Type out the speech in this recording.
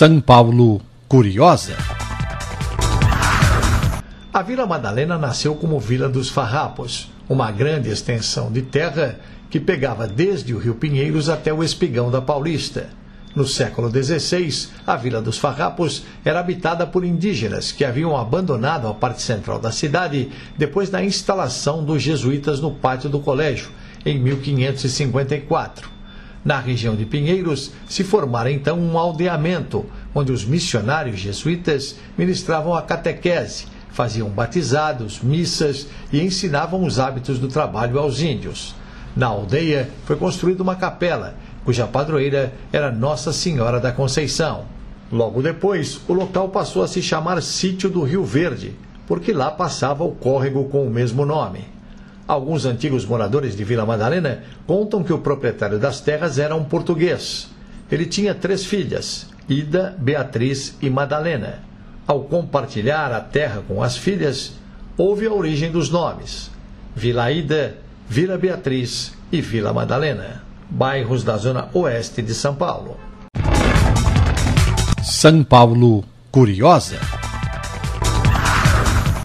São Paulo Curiosa. A Vila Madalena nasceu como Vila dos Farrapos, uma grande extensão de terra que pegava desde o Rio Pinheiros até o Espigão da Paulista. No século XVI, a Vila dos Farrapos era habitada por indígenas que haviam abandonado a parte central da cidade depois da instalação dos jesuítas no pátio do colégio, em 1554. Na região de Pinheiros se formara então um aldeamento, onde os missionários jesuítas ministravam a catequese, faziam batizados, missas e ensinavam os hábitos do trabalho aos índios. Na aldeia foi construída uma capela, cuja padroeira era Nossa Senhora da Conceição. Logo depois, o local passou a se chamar Sítio do Rio Verde, porque lá passava o córrego com o mesmo nome. Alguns antigos moradores de Vila Madalena contam que o proprietário das terras era um português. Ele tinha três filhas, Ida, Beatriz e Madalena. Ao compartilhar a terra com as filhas, houve a origem dos nomes: Vila Ida, Vila Beatriz e Vila Madalena, bairros da zona oeste de São Paulo. São Paulo Curiosa.